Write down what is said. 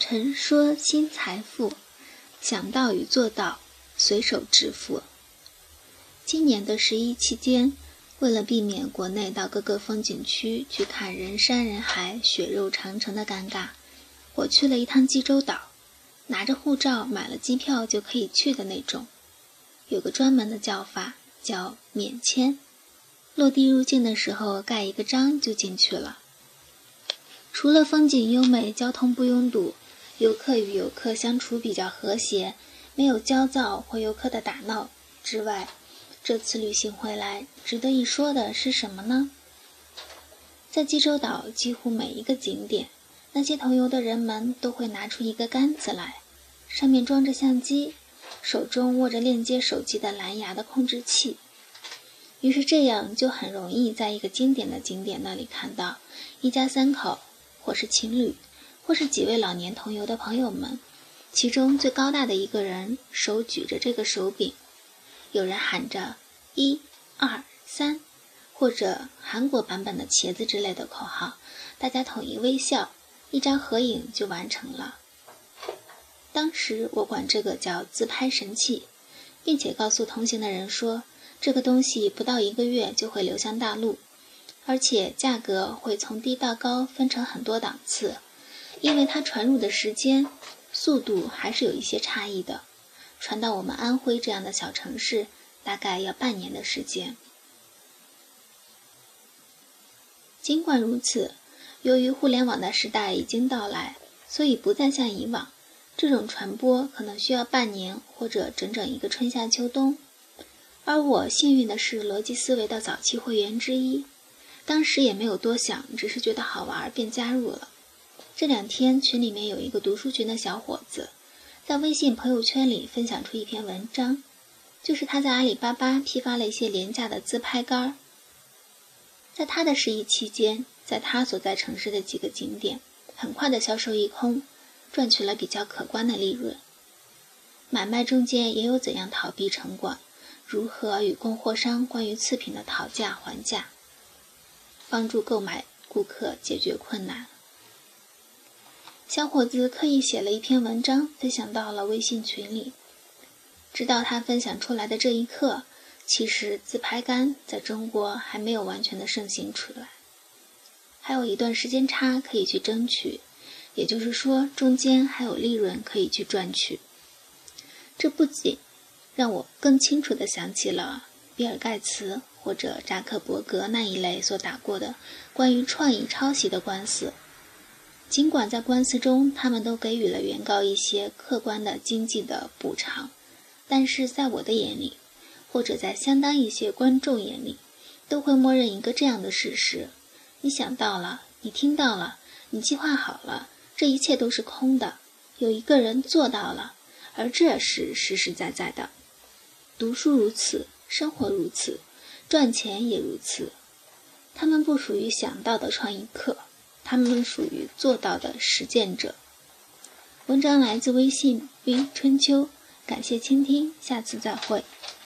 陈说新财富，想到与做到，随手致富。今年的十一期间，为了避免国内到各个风景区去看人山人海、血肉长城的尴尬，我去了一趟济州岛，拿着护照买了机票就可以去的那种。有个专门的叫法，叫免签。落地入境的时候盖一个章就进去了。除了风景优美、交通不拥堵、游客与游客相处比较和谐、没有焦躁或游客的打闹之外，这次旅行回来值得一说的是什么呢？在济州岛，几乎每一个景点，那些同游的人们都会拿出一个杆子来，上面装着相机，手中握着链接手机的蓝牙的控制器。于是这样就很容易在一个经典的景点那里看到一家三口，或是情侣，或是几位老年同游的朋友们，其中最高大的一个人手举着这个手柄，有人喊着“一、二、三”，或者韩国版本的茄子之类的口号，大家统一微笑，一张合影就完成了。当时我管这个叫自拍神器，并且告诉同行的人说。这个东西不到一个月就会流向大陆，而且价格会从低到高分成很多档次，因为它传入的时间、速度还是有一些差异的。传到我们安徽这样的小城市，大概要半年的时间。尽管如此，由于互联网的时代已经到来，所以不再像以往，这种传播可能需要半年或者整整一个春夏秋冬。而我幸运的是逻辑思维的早期会员之一，当时也没有多想，只是觉得好玩便加入了。这两天群里面有一个读书群的小伙子，在微信朋友圈里分享出一篇文章，就是他在阿里巴巴批发了一些廉价的自拍杆儿，在他的试衣期间，在他所在城市的几个景点，很快的销售一空，赚取了比较可观的利润。买卖中间也有怎样逃避城管。如何与供货商关于次品的讨价还价，帮助购买顾客解决困难？小伙子刻意写了一篇文章，分享到了微信群里。直到他分享出来的这一刻，其实自拍杆在中国还没有完全的盛行出来，还有一段时间差可以去争取，也就是说，中间还有利润可以去赚取。这不仅让我更清楚地想起了比尔·盖茨或者扎克伯格那一类所打过的关于创意抄袭的官司。尽管在官司中，他们都给予了原告一些客观的经济的补偿，但是在我的眼里，或者在相当一些观众眼里，都会默认一个这样的事实：你想到了，你听到了，你计划好了，这一切都是空的。有一个人做到了，而这是实实在在的。读书如此，生活如此，赚钱也如此。他们不属于想到的创意课，他们属于做到的实践者。文章来自微信 V 春秋，感谢倾听，下次再会。